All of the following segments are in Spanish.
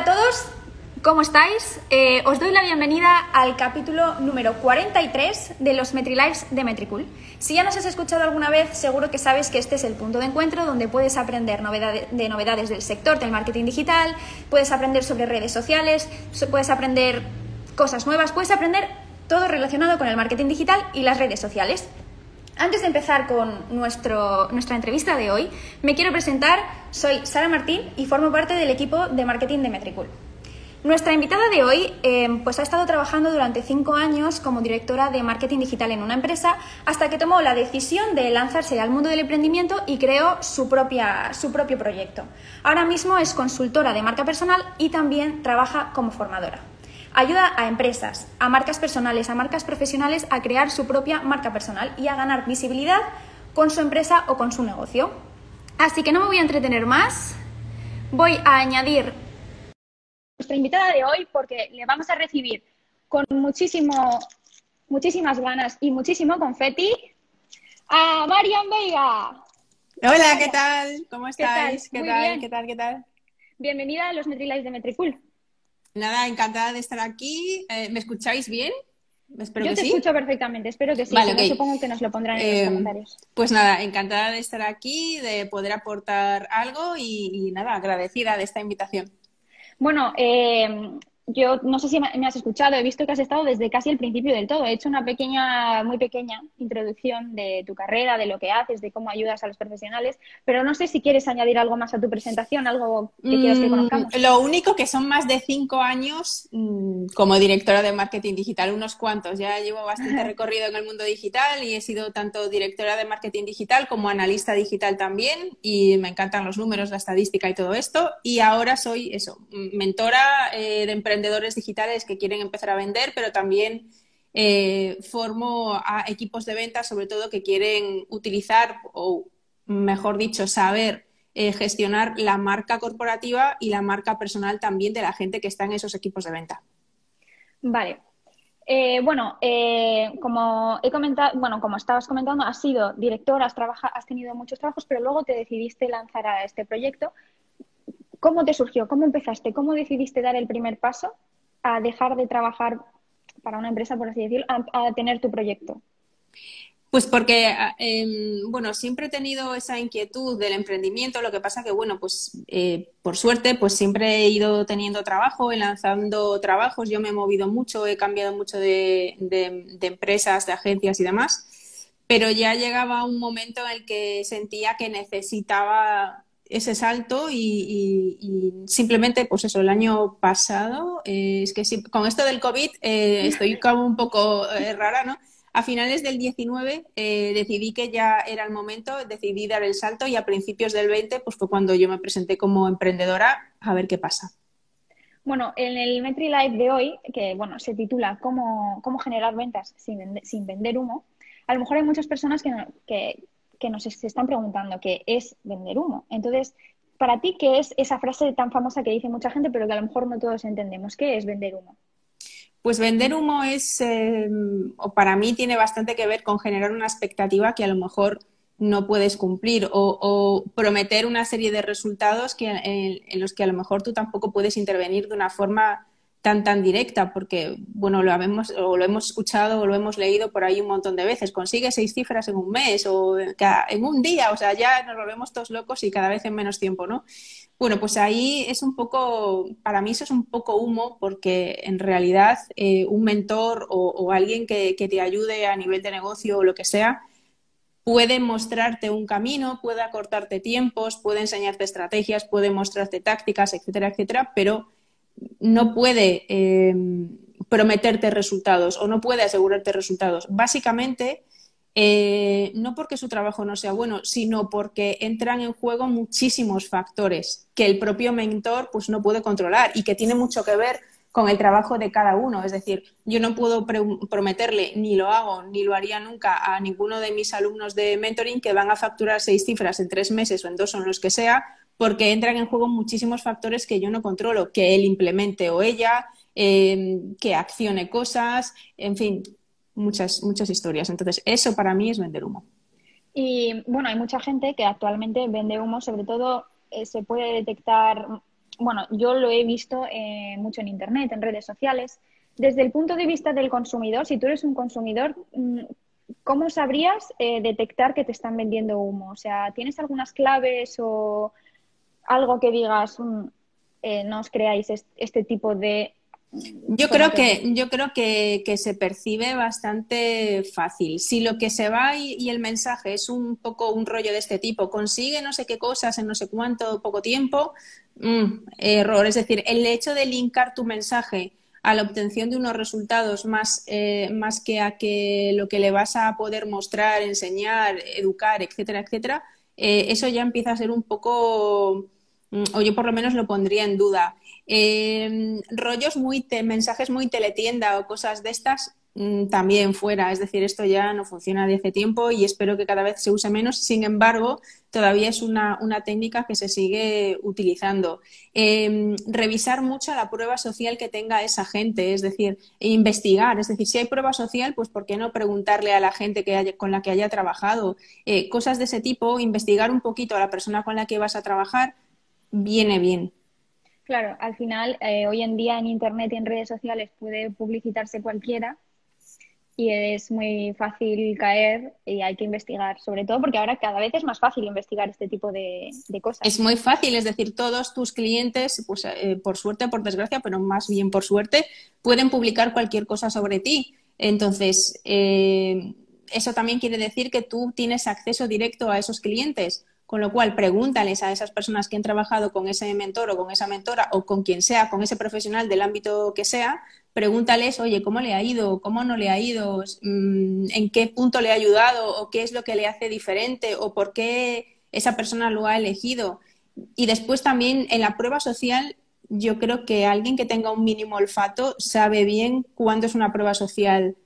a todos, ¿cómo estáis? Eh, os doy la bienvenida al capítulo número 43 de los MetriLives de Metricool. Si ya nos has escuchado alguna vez, seguro que sabes que este es el punto de encuentro donde puedes aprender de novedades del sector del marketing digital, puedes aprender sobre redes sociales, puedes aprender cosas nuevas, puedes aprender todo relacionado con el marketing digital y las redes sociales. Antes de empezar con nuestro, nuestra entrevista de hoy, me quiero presentar. Soy Sara Martín y formo parte del equipo de marketing de Metricool. Nuestra invitada de hoy em, pues ha estado trabajando durante cinco años como directora de marketing digital en una empresa hasta que tomó la decisión de lanzarse al mundo del emprendimiento y creó su, propia, su propio proyecto. Ahora mismo es consultora de marca personal y también trabaja como formadora. Ayuda a empresas, a marcas personales, a marcas profesionales a crear su propia marca personal y a ganar visibilidad con su empresa o con su negocio. Así que no me voy a entretener más. Voy a añadir nuestra invitada de hoy porque le vamos a recibir con muchísimo, muchísimas ganas y muchísimo confeti a Marian Veiga. Hola, ¿qué tal? ¿Cómo estáis? ¿Qué tal? ¿Qué tal? ¿Qué tal? Bienvenida a los Metrilives de Metricool. Nada, encantada de estar aquí. Eh, ¿Me escucháis bien? Espero Yo te escucho perfectamente, espero que sí. Supongo que nos lo pondrán en los eh, comentarios. Pues nada, encantada de estar aquí, de poder aportar algo y, nada, agradecida de esta invitación. Bueno, eh, yo no sé si me has escuchado, he visto que has estado desde casi el principio del todo. He hecho una pequeña, muy pequeña introducción de tu carrera, de lo que haces, de cómo ayudas a los profesionales, pero no sé si quieres añadir algo más a tu presentación, algo que quieras que mm, conozcamos. Lo único que son más de cinco años mm, como directora de marketing digital, unos cuantos. Ya llevo bastante recorrido en el mundo digital y he sido tanto directora de marketing digital como analista digital también y me encantan los números, la estadística y todo esto. Y ahora soy eso, mentora eh, de emprendedores emprendedores digitales que quieren empezar a vender, pero también eh, formo a equipos de venta, sobre todo que quieren utilizar o, mejor dicho, saber eh, gestionar la marca corporativa y la marca personal también de la gente que está en esos equipos de venta. Vale. Eh, bueno, como he comentado, bueno, como estabas comentando, has sido director, has, has tenido muchos trabajos, pero luego te decidiste lanzar a este proyecto ¿Cómo te surgió? ¿Cómo empezaste? ¿Cómo decidiste dar el primer paso a dejar de trabajar para una empresa, por así decirlo, a, tener tu proyecto? Pues porque, ah, em, bueno, siempre he tenido esa inquietud del emprendimiento, lo que pasa que, bueno, pues eh, por suerte, pues siempre he ido teniendo trabajo, lanzando trabajos, yo me he movido mucho, he cambiado mucho de empresas, de agencias y demás, pero ya llegaba un momento en el que sentía que necesitaba ese salto y, simplemente, pues eso, el año pasado, eh, es que con esto del COVID eh, estoy como un poco eh, rara, ¿no? A finales del 19 decidí que ya era el momento, decidí dar el salto y a principios del 20 pues fue cuando yo me presenté como emprendedora a ver qué pasa. Bueno, en el Metri Live de hoy, que bueno, se titula ¿Cómo, cómo generar ventas sin, sin vender humo? A lo mejor hay muchas personas que, que que nos están preguntando qué es vender humo. Entonces, para ti, ¿qué es esa frase tan famosa que dice mucha gente, pero que a lo mejor no todos entendemos? ¿Qué es vender humo? Pues vender humo es, em, o para mí tiene bastante que ver con generar una expectativa que a lo mejor no puedes cumplir o, prometer una serie de resultados que, en, los que a lo mejor tú tampoco puedes intervenir de una forma tan tan directa, porque bueno, lo hemos, o lo hemos escuchado o lo hemos leído por ahí un montón de veces. Consigue seis cifras en un mes o en un día, o sea, ya nos volvemos todos locos y cada vez en menos tiempo, ¿no? Bueno, pues ahí es un poco, para mí eso es un poco humo, porque en realidad eh, un mentor o, alguien que, que te ayude a nivel de negocio o lo que sea, puede mostrarte un camino, puede acortarte tiempos, puede enseñarte estrategias, puede mostrarte tácticas, etcétera, etcétera, pero no puede eh, prometerte resultados o no puede asegurarte resultados. Básicamente, eh, no porque su trabajo no sea bueno, sino porque entran en juego muchísimos factores que el propio mentor pues, no puede controlar y que tiene mucho que ver con el trabajo de cada uno. Es decir, yo no puedo prometerle, ni lo hago, ni lo haría nunca a ninguno de mis alumnos de mentoring que van a facturar seis cifras en tres meses o en dos o en los que sea, porque entran en juego muchísimos factores que yo no controlo, que él implemente o ella, em, que accione cosas, en fin, muchas, muchas historias. Entonces, eso para mí es vender humo. Y bueno, hay mucha gente que actualmente vende humo, sobre todo eh, se puede detectar bueno, yo lo he visto eh, mucho en Internet, en redes sociales. Desde el punto de vista del consumidor, si tú eres un consumidor, mm, ¿cómo sabrías eh, detectar que te están vendiendo humo? O sea, ¿tienes algunas claves o algo que digas, mm, eh, no os creáis este tipo de yo creo que, yo creo que, se percibe bastante fácil. Si lo que se va y, el mensaje es un poco un rollo de este tipo, consigue no sé qué cosas en no sé cuánto poco tiempo, mm, error. Es decir, el hecho de linkar tu mensaje a la obtención de unos resultados más, eh, más que a que lo que le vas a poder mostrar, enseñar, educar, etcétera, etcétera, eh, eso ya empieza a ser un poco, mm, o yo por lo menos lo pondría en duda. Eh, rollos muy, mensajes muy teletienda o cosas de estas mm, también fuera. Es decir, esto ya no funciona de hace tiempo y espero que cada vez se use menos. Sin embargo, todavía es una, técnica que se sigue utilizando. Em, revisar mucho la prueba social que tenga esa gente, es decir, investigar. Es decir, si hay prueba social, pues ¿por qué no preguntarle a la gente que con la que haya trabajado? Eh, cosas de ese tipo, investigar un poquito a la persona con la que vas a trabajar, viene bien. Claro, al final, eh, hoy en día en Internet y en redes sociales puede publicitarse cualquiera y es muy fácil caer y hay que investigar, sobre todo porque ahora cada vez es más fácil investigar este tipo de, cosas. Es muy fácil, es decir, todos tus clientes, pues eh, por suerte, por desgracia, pero más bien por suerte, pueden publicar cualquier cosa sobre ti. Entonces, eh, eso también quiere decir que tú tienes acceso directo a esos clientes. Con lo cual, pregúntales a esas personas que han trabajado con ese mentor o con esa mentora o con quien sea, con ese profesional del ámbito que sea, pregúntales, oye, ¿cómo le ha ido? ¿Cómo no le ha ido? Mm, ¿En qué punto le ha ayudado? ¿O qué es lo que le hace diferente? ¿O por qué esa persona lo ha elegido? Y después también en la prueba social, yo creo que alguien que tenga un mínimo olfato sabe bien cuándo es una prueba social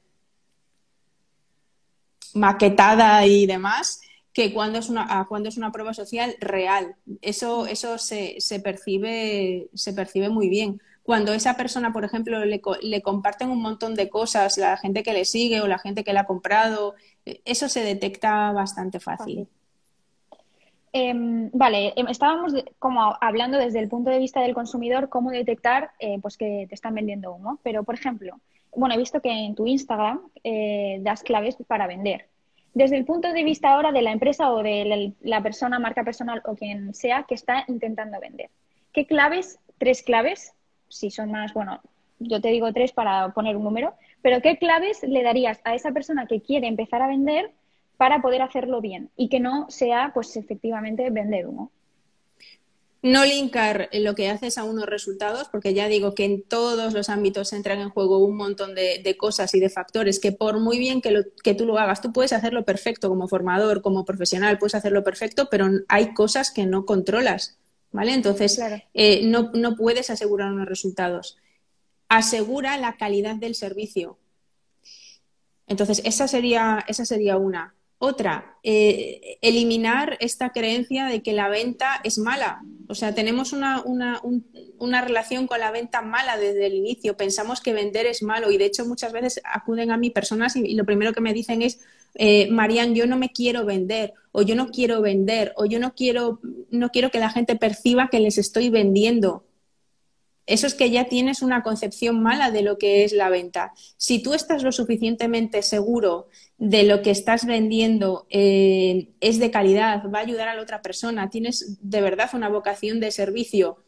maquetada y demás que cuando es una, cuando es una prueba social real. Eso, eso se, se, percibe, se percibe muy bien. Cuando esa persona, por ejemplo, le, le comparten un montón de cosas, la gente que le sigue o la gente que le ha comprado, eso se detecta bastante fácil. Em, vale, em, estábamos como hablando desde el punto de vista del consumidor cómo detectar eh, pues que te están vendiendo humo. Pero, por ejemplo, bueno, he visto que en tu Instagram eh, das claves para vender desde el punto de vista ahora de la empresa o de la, persona, marca personal o quien sea que está intentando vender. ¿Qué claves, tres claves, si son más, bueno, yo te digo tres para poner un número, pero qué claves le darías a esa persona que quiere empezar a vender para poder hacerlo bien y que no sea, pues efectivamente, vender uno? No linkar lo que haces a unos resultados, porque ya digo que en todos los ámbitos entran en juego un montón de, cosas y de factores que por muy bien que, que, tú lo hagas, tú puedes hacerlo perfecto como formador, como profesional, puedes hacerlo perfecto, pero hay cosas que no controlas, ¿vale? Entonces, eh, no, no puedes asegurar unos resultados. Asegura la calidad del servicio. Entonces, esa sería, esa sería una. Otra, eh, eliminar esta creencia de que la venta es mala. O sea, tenemos una, relación con la venta mala desde el inicio. Pensamos que vender es malo y de hecho muchas veces acuden a mí personas y, lo primero que me dicen es, eh, Marian, yo no me quiero vender o yo no quiero vender o yo no quiero, no quiero que la gente perciba que les estoy vendiendo eso es que ya tienes una concepción mala de lo que es la venta. Si tú estás lo suficientemente seguro de lo que estás vendiendo eh, es de calidad, va a ayudar a la otra persona, tienes de verdad una vocación de servicio,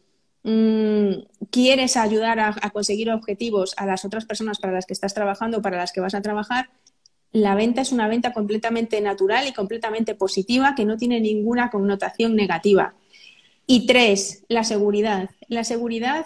mm, quieres ayudar a, a, conseguir objetivos a las otras personas para las que estás trabajando, para las que vas a trabajar, la venta es una venta completamente natural y completamente positiva que no tiene ninguna connotación negativa. Y tres, la seguridad. La seguridad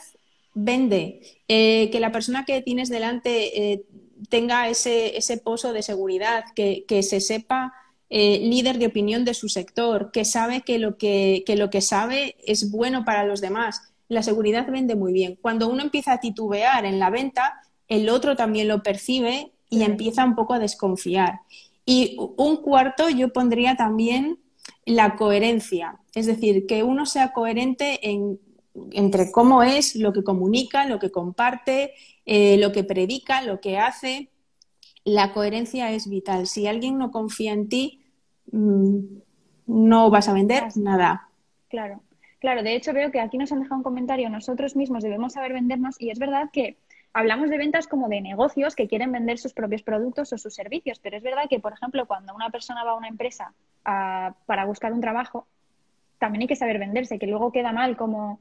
vende, eh, que la persona que tienes delante eh, tenga ese, ese, pozo de seguridad, que, se sepa eh, líder de opinión de su sector, que sabe que lo que, lo que sabe es bueno para los demás. La seguridad vende muy bien. Cuando uno empieza a titubear en la venta, el otro también lo percibe y empieza un poco a desconfiar. Y un cuarto yo pondría también la coherencia, es decir, que uno sea coherente en entre cómo es, lo que comunica, lo que comparte, eh, lo que predica, lo que hace. La coherencia es vital. Si alguien no confía en ti, mm, no vas a vender nada. Claro. Claro, de hecho veo que aquí nos han dejado un comentario, nosotros mismos debemos saber vendernos y es verdad que hablamos de ventas como de negocios que quieren vender sus propios productos o sus servicios, pero es verdad que, por ejemplo, cuando una persona va a una empresa para buscar un trabajo, también hay que saber venderse, que luego queda mal como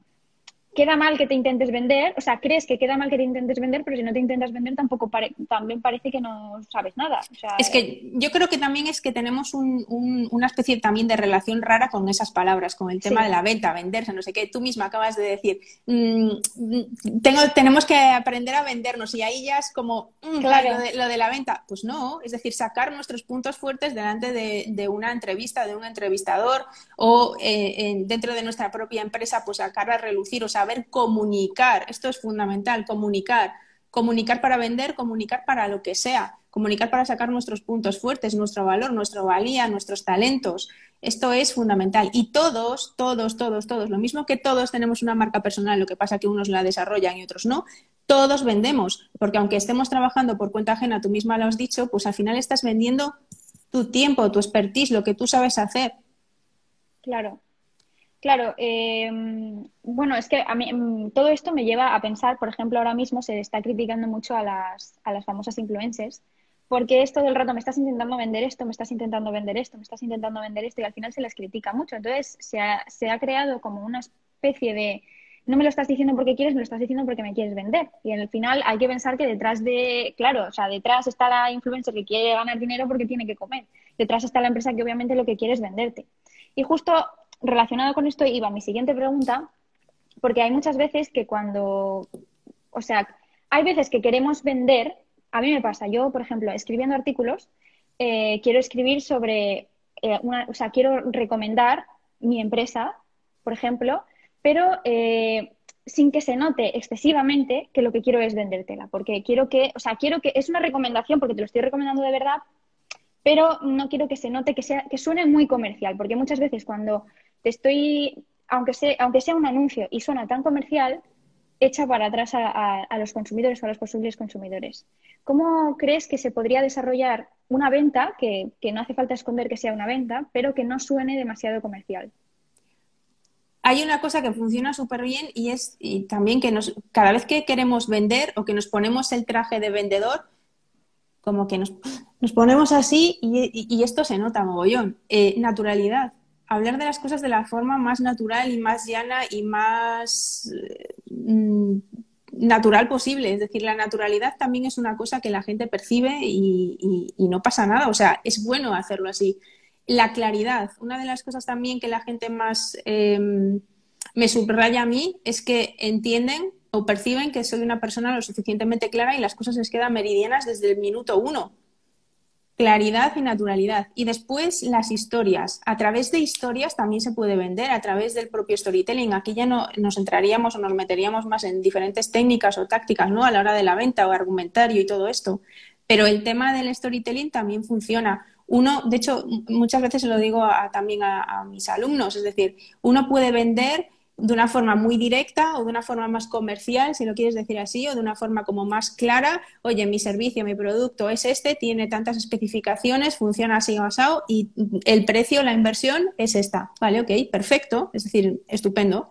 queda mal que te intentes vender, o sea, crees que queda mal que te intentes vender, pero si no te intentas vender tampoco también parece que no sabes nada. es que yo creo que también es que tenemos una especie también de relación rara con esas palabras, con el tema de la venta, venderse, no sé qué. Tú misma acabas de decir, mm, tengo, tenemos que aprender a vendernos y ahí ya es como mm, claro. lo, de, la venta. Pues no, es decir, sacar nuestros puntos fuertes delante de, una entrevista, de un entrevistador o eh, dentro de nuestra propia empresa, pues sacar a relucir, o sea, saber comunicar. Esto es fundamental, comunicar. Comunicar para vender, comunicar para lo que sea, comunicar para sacar nuestros puntos fuertes, nuestro valor, nuestra valía, nuestros talentos. Esto es fundamental. Y todos, todos, todos, todos, lo mismo que todos tenemos una marca personal, lo que pasa que unos la desarrollan y otros no, todos vendemos, porque aunque estemos trabajando por cuenta ajena, tú misma lo has dicho, pues al final estás vendiendo tu tiempo, tu expertise, lo que tú sabes hacer. Claro, Claro, em, bueno, es que a mí em, todo esto me lleva a pensar, por ejemplo, ahora mismo se está criticando mucho a las, a las famosas influencers, porque es todo el rato, me estás intentando vender esto, me estás intentando vender esto, me estás intentando vender esto, y al final se les critica mucho. Entonces, se ha, se ha creado como una especie de, no me lo estás diciendo porque quieres, me lo estás diciendo porque me quieres vender. Y al final hay que pensar que detrás de, claro, o sea, detrás está la influencer que quiere ganar dinero porque tiene que comer. Detrás está la empresa que obviamente lo que quiere es venderte. Y justo relacionado con esto iba mi siguiente pregunta, porque hay muchas veces que cuando, o sea, hay veces que queremos vender, a mí me pasa, yo, por ejemplo, escribiendo artículos, eh, quiero escribir sobre, eh, una, o sea, quiero recomendar mi empresa, por ejemplo, pero eh, sin que se note excesivamente que lo que quiero es vendértela, porque quiero que, o sea, quiero que, es una recomendación porque te lo estoy recomendando de verdad, pero no quiero que se note que, sea, que suene muy comercial, porque muchas veces cuando te estoy, aunque sea, aunque sea un anuncio y suena tan comercial, echa para atrás a, los consumidores o a los posibles consumidores. ¿Cómo crees que se podría desarrollar una venta, que, no hace falta esconder que sea una venta, pero que no suene demasiado comercial? Hay una cosa que funciona súper bien y es también que cada vez que queremos vender o que nos ponemos el traje de vendedor, como que nos, ponemos así y, esto se nota mogollón. Eh, naturalidad hablar de las cosas de la forma más natural y más llana y más mm, natural posible. Es decir, la naturalidad también es una cosa que la gente percibe y, no pasa nada. O sea, es bueno hacerlo así. La claridad, una de las cosas también que la gente más em, me subraya a mí es que entienden o perciben que soy una persona lo suficientemente clara y las cosas les quedan meridianas desde el minuto uno claridad y naturalidad. Y después las historias. A través de historias también se puede vender, a través del propio storytelling. Aquí ya no nos entraríamos o nos meteríamos más en diferentes técnicas o tácticas, ¿no? A la hora de la venta o argumentario y todo esto. Pero el tema del storytelling también funciona. Uno, de hecho, muchas veces se lo digo también a mis alumnos, es decir, uno puede vender de una forma muy directa o de una forma más comercial, si lo quieres decir así, o de una forma como más clara, oye, mi servicio, mi producto es este, tiene tantas especificaciones, funciona así basado y el precio, la inversión es esta. Vale, ok, perfecto, es decir, estupendo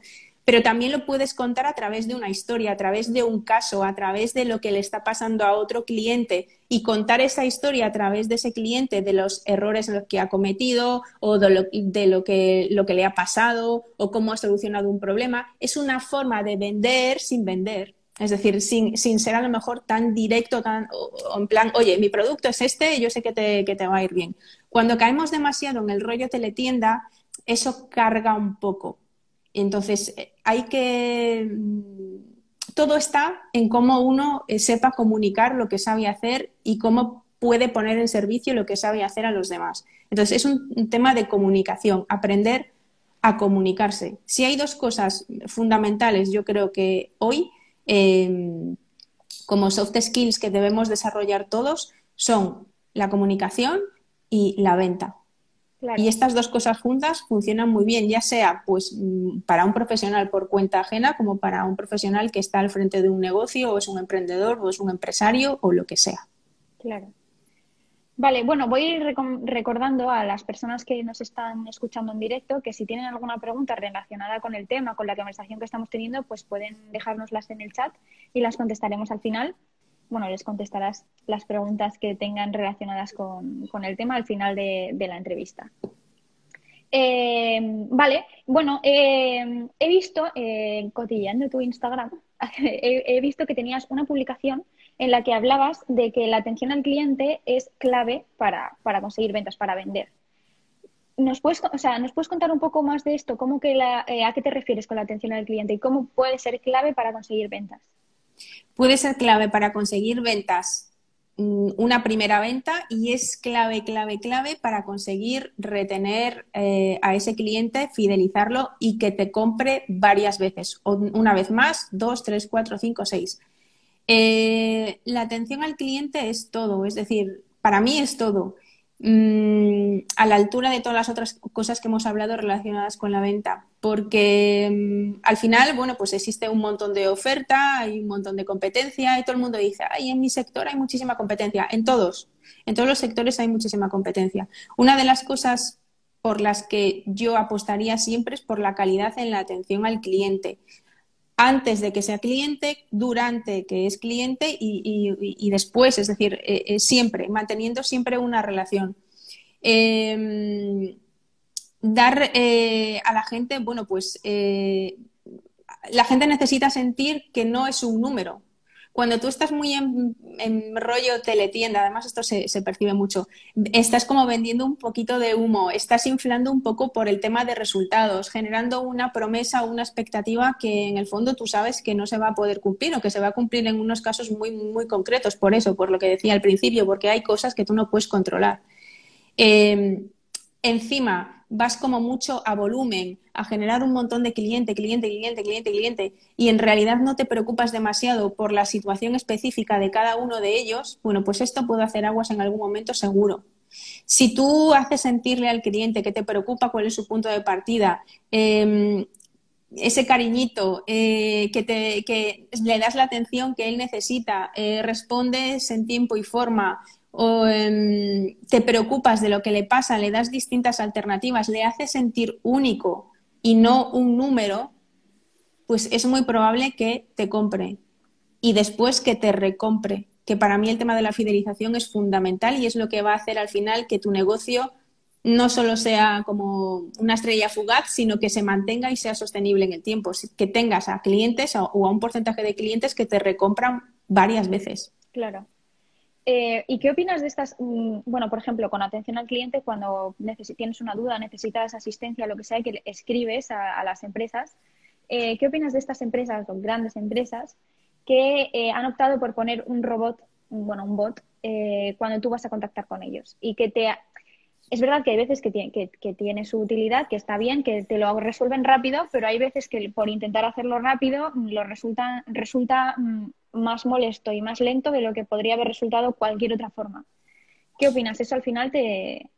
pero también lo puedes contar a través de una historia, a través de un caso, a través de lo que le está pasando a otro cliente y contar esa historia a través de ese cliente, de los errores que ha cometido o de, lo, que, lo que le ha pasado o cómo ha solucionado un problema, es una forma de vender sin vender. Es decir, sin, ser a lo mejor tan directo, tan, en plan, oye, mi producto es este, yo sé que te, que te va a ir bien. Cuando caemos demasiado en el rollo teletienda, eso carga un poco entonces, eh, hay que... Todo está en cómo uno eh, sepa comunicar lo que sabe hacer y cómo puede poner en servicio lo que sabe hacer a los demás. Entonces, es un, tema de comunicación, aprender a comunicarse. Si hay dos cosas fundamentales, yo creo que hoy, em, como soft skills que debemos desarrollar todos, son la comunicación y la venta. Y estas dos cosas juntas funcionan muy bien, ya sea pues mm, para un profesional por cuenta ajena como para un profesional que está al frente de un negocio o es un emprendedor o es un empresario o lo que sea. Claro. Vale, bueno, voy a ir recordando a las personas que nos están escuchando en directo que si tienen alguna pregunta relacionada con el tema, con la conversación que estamos teniendo, pues pueden dejárnoslas en el chat y las contestaremos al final. Bueno, les contestarás las preguntas que tengan relacionadas con, el tema al final de, la entrevista. Eh, vale, bueno, eh, he visto, eh, cotillando tu Instagram, he visto que tenías una publicación en la que hablabas de que la atención al cliente es clave para, conseguir ventas, para vender. ¿Nos puedes, o sea, ¿Nos puedes contar un poco más de esto? ¿Cómo que la, ¿A qué te refieres con la atención al cliente y cómo puede ser clave para conseguir ventas? Puede ser clave para conseguir ventas mm, una primera venta y es clave, clave, clave para conseguir retener eh, a ese cliente, fidelizarlo y que te compre varias veces, una vez más, dos, tres, cuatro, cinco, seis. Eh, la atención al cliente es todo, es decir, para mí es todo. Mm, a la altura de todas las otras cosas que hemos hablado relacionadas con la venta, porque mm, al final, bueno, pues existe un montón de oferta, hay un montón de competencia y todo el mundo dice, ay, en mi sector hay muchísima competencia, en todos, en todos los sectores hay muchísima competencia. Una de las cosas por las que yo apostaría siempre es por la calidad en la atención al cliente antes de que sea cliente, durante que es cliente y, después, es decir, eh, eh, siempre, manteniendo siempre una relación. Em, dar eh, a la gente, bueno, pues la gente necesita sentir que no es un número, cuando tú estás muy en, rollo teletienda, además esto se, percibe mucho, estás como vendiendo un poquito de humo, estás inflando un poco por el tema de resultados, generando una promesa o una expectativa que en el fondo tú sabes que no se va a poder cumplir o que se va a cumplir en unos casos muy, muy concretos, por eso, por lo que decía al principio, porque hay cosas que tú no puedes controlar. Eh, encima, vas como mucho a volumen, a generar un montón de cliente, cliente, cliente, cliente, cliente, y en realidad no te preocupas demasiado por la situación específica de cada uno de ellos, bueno, pues esto puede hacer aguas en algún momento seguro. Si tú haces sentirle al cliente que te preocupa cuál es su punto de partida, em, ese cariñito, eh, que, te, que le das la atención que él necesita, eh, respondes en tiempo y forma, o em, te preocupas de lo que le pasa, le das distintas alternativas, le haces sentir único y no un número, pues es muy probable que te compre y después que te recompre, que para mí el tema de la fidelización es fundamental y es lo que va a hacer al final que tu negocio no solo sea como una estrella fugaz, sino que se mantenga y sea sostenible en el tiempo, que tengas a clientes o a un porcentaje de clientes que te recompran varias veces. Claro. Eh, ¿Y qué opinas de estas, mm, bueno, por ejemplo, con atención al cliente, cuando tienes una duda, necesitas asistencia, lo que sea, que escribes a, las empresas? Eh, ¿Qué opinas de estas empresas, o grandes empresas, que eh, han optado por poner un robot, bueno, un bot, cuando tú vas a contactar con ellos? Y que te... Es verdad que hay veces que tiene, que, tiene su utilidad, que está bien, que te lo resuelven rápido, pero hay veces que por intentar hacerlo rápido lo resulta, resulta mm, más molesto y más lento de lo que podría haber resultado cualquier otra forma. ¿Qué opinas? ¿Eso al final te...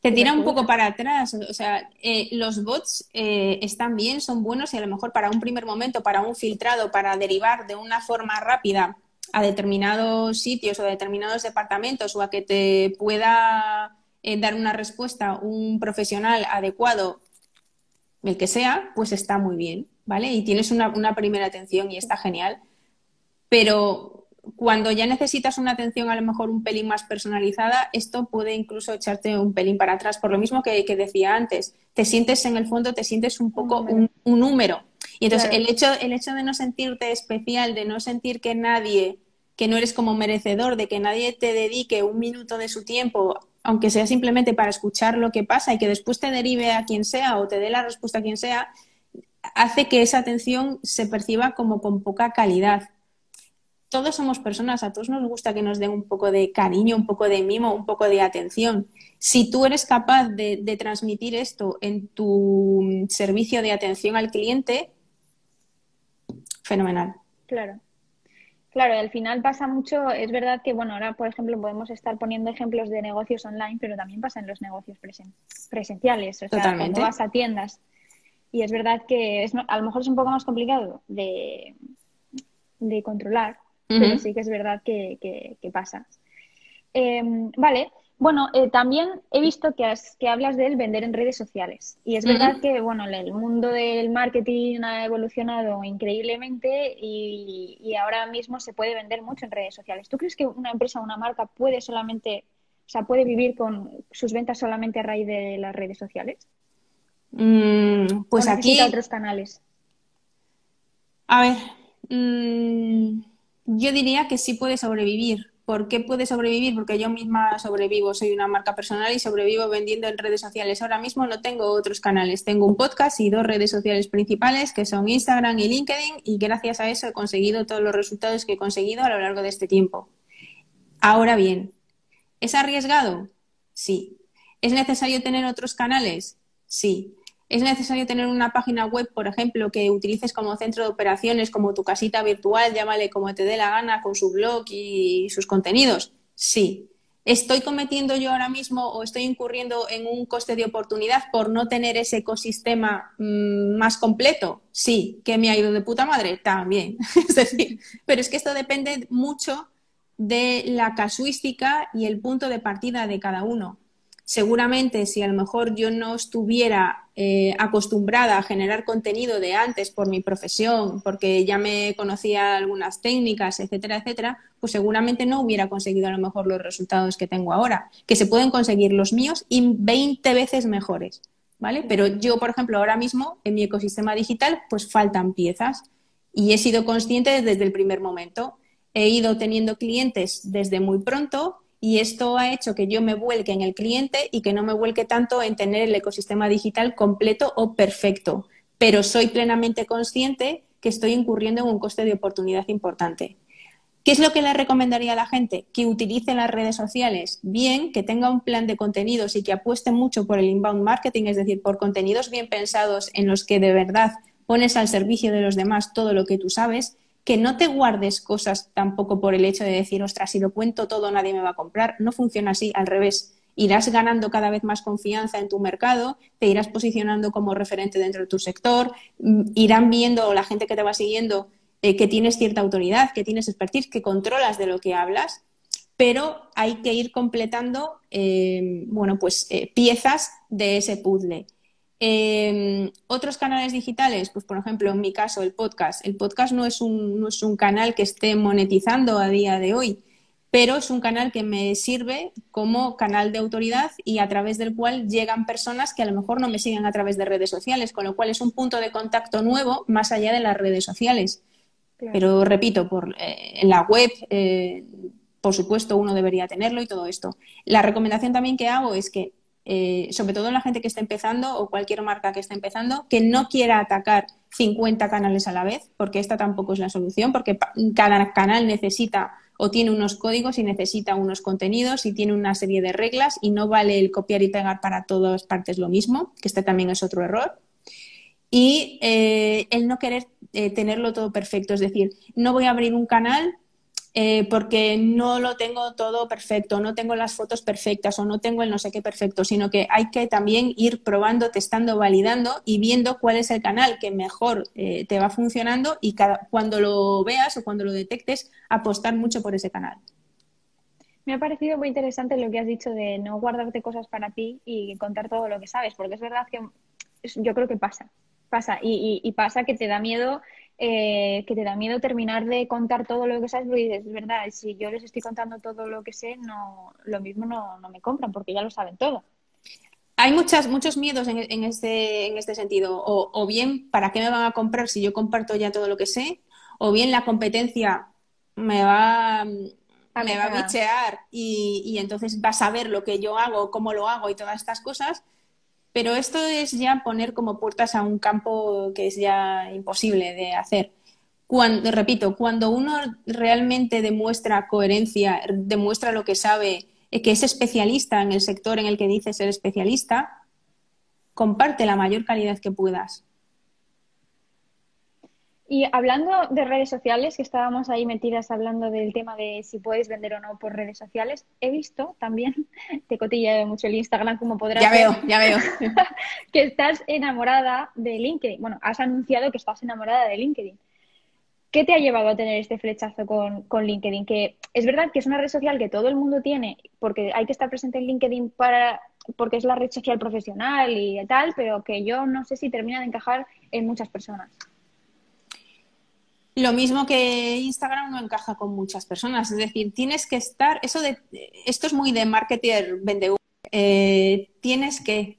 Te tira un poco para atrás, o sea, eh, los bots eh, están bien, son buenos y a lo mejor para un primer momento, para un filtrado, para derivar de una forma rápida a determinados sitios o a determinados departamentos o a que te pueda eh, dar una respuesta un profesional adecuado, el que sea, pues está muy bien, ¿vale? Y tienes una, una primera atención y está genial pero cuando ya necesitas una atención a lo mejor un pelín más personalizada, esto puede incluso echarte un pelín para atrás. Por lo mismo que, decía antes, te sientes en el fondo, te sientes un poco un, número. Y entonces el, hecho, el hecho de no sentirte especial, de no sentir que nadie, que no eres como merecedor, de que nadie te dedique un minuto de su tiempo, aunque sea simplemente para escuchar lo que pasa y que después te derive a quien sea o te dé la respuesta a quien sea, hace que esa atención se perciba como con poca calidad todos somos personas, a todos nos gusta que nos den un poco de cariño, un poco de mimo, un poco de atención. Si tú eres capaz de, transmitir esto en tu servicio de atención al cliente, fenomenal. Claro. Claro, al final pasa mucho, es verdad que, bueno, ahora, por ejemplo, podemos estar poniendo ejemplos de negocios online, pero también pasa en los negocios presenciales, o sea, Totalmente. cuando vas a tiendas. Y es verdad que es, a lo mejor es un poco más complicado de, de controlar, pero sí que es verdad que, pasa. Em, vale, bueno, eh, también he visto que, que hablas del vender en redes sociales. Y es verdad que, bueno, el mundo del marketing ha evolucionado increíblemente y, y, ahora mismo se puede vender mucho en redes sociales. ¿Tú crees que una empresa o una marca puede solamente, o sea, puede vivir con sus ventas solamente a raíz de las redes sociales? Mm, pues aquí. otros canales? A ver, mm, yo diría que sí puede sobrevivir ¿Por qué puede sobrevivir? Porque yo misma sobrevivo, soy una marca personal y sobrevivo vendiendo en redes sociales. Ahora mismo no tengo otros canales, tengo un podcast y dos redes sociales principales que son Instagram y LinkedIn y gracias a eso he conseguido todos los resultados que he conseguido a lo largo de este tiempo. Ahora bien, ¿es arriesgado? Sí. ¿Es necesario tener otros canales? Sí. Es necesario tener una página web, por ejemplo, que utilices como centro de operaciones, como tu casita virtual, llámale como te dé la gana, con su blog y sus contenidos. Sí. ¿Estoy cometiendo yo ahora mismo o estoy incurriendo en un coste de oportunidad por no tener ese ecosistema mm, más completo? Sí. ¿Que me ha ido de puta madre? También. es decir, pero es que esto depende mucho de la casuística y el punto de partida de cada uno seguramente si a lo mejor yo no estuviera eh, acostumbrada a generar contenido de antes por mi profesión, porque ya me conocía algunas técnicas, etcétera, etcétera, pues seguramente no hubiera conseguido a lo mejor los resultados que tengo ahora, que se pueden conseguir los míos y 20 veces mejores, ¿vale? Pero yo, por ejemplo, ahora mismo en mi ecosistema digital, pues faltan piezas y he sido consciente desde el primer momento. He ido teniendo clientes desde muy pronto y esto ha hecho que yo me vuelque en el cliente y que no me vuelque tanto en tener el ecosistema digital completo o perfecto. Pero soy plenamente consciente que estoy incurriendo en un coste de oportunidad importante. ¿Qué es lo que le recomendaría a la gente? Que utilice las redes sociales bien, que tenga un plan de contenidos y que apueste mucho por el inbound marketing, es decir, por contenidos bien pensados en los que de verdad pones al servicio de los demás todo lo que tú sabes que no te guardes cosas tampoco por el hecho de decir, ostras, si lo cuento todo nadie me va a comprar. No funciona así, al revés. Irás ganando cada vez más confianza en tu mercado, te irás posicionando como referente dentro de tu sector, mm, irán viendo la gente que te va siguiendo eh, que tienes cierta autoridad, que tienes expertise, que controlas de lo que hablas, pero hay que ir completando eh, bueno, pues, eh, piezas de ese puzzle. Eh, otros canales digitales, pues por ejemplo, en mi caso, el podcast. El podcast no es, un, no es un canal que esté monetizando a día de hoy, pero es un canal que me sirve como canal de autoridad y a través del cual llegan personas que a lo mejor no me siguen a través de redes sociales, con lo cual es un punto de contacto nuevo más allá de las redes sociales. Pero repito, por, eh, en la web, eh, por supuesto, uno debería tenerlo y todo esto. La recomendación también que hago es que eh, sobre todo la gente que está empezando o cualquier marca que está empezando, que no quiera atacar 50 canales a la vez, porque esta tampoco es la solución, porque cada canal necesita o tiene unos códigos y necesita unos contenidos y tiene una serie de reglas y no vale el copiar y pegar para todas partes lo mismo, que este también es otro error. Y eh, el no querer eh, tenerlo todo perfecto, es decir, no voy a abrir un canal eh, porque no lo tengo todo perfecto, no tengo las fotos perfectas o no tengo el no sé qué perfecto, sino que hay que también ir probando, testando, validando y viendo cuál es el canal que mejor eh, te va funcionando y cuando lo veas o cuando lo detectes, apostar mucho por ese canal. Me ha parecido muy interesante lo que has dicho de no guardarte cosas para ti y contar todo lo que sabes, porque es verdad que yo creo que pasa, pasa y pasa que te da miedo eh, que te da miedo terminar de contar todo lo que sabes, porque dices, es verdad, si yo les estoy contando todo lo que sé, no, lo mismo no, me compran, porque ya lo saben todo. Hay muchas, muchos miedos en, en, este, en este sentido. O, bien, ¿para qué me van a comprar si yo comparto ya todo lo que sé? O bien la competencia me va, me va a bichear y, y entonces va a saber lo que yo hago, cómo lo hago y todas estas cosas. Pero esto es ya poner como puertas a un campo que es ya imposible de hacer. Cuando, repito, cuando uno realmente demuestra coherencia, demuestra lo que sabe, eh, que es especialista en el sector en el que dice ser especialista, comparte la mayor calidad que puedas. Y hablando de redes sociales, que estábamos ahí metidas hablando del tema de si puedes vender o no por redes sociales, he visto también, te cotilla mucho el Instagram, como podrás ya veo, ya veo, que estás enamorada de LinkedIn. Bueno, has anunciado que estás enamorada de LinkedIn. ¿Qué te ha llevado a tener este flechazo con, con, LinkedIn? Que es verdad que es una red social que todo el mundo tiene, porque hay que estar presente en LinkedIn para, porque es la red social profesional y tal, pero que yo no sé si termina de encajar en muchas personas. Lo mismo que Instagram no encaja con muchas personas, es decir, tienes que estar, eso de, esto es muy de marketer vende eh, tienes que,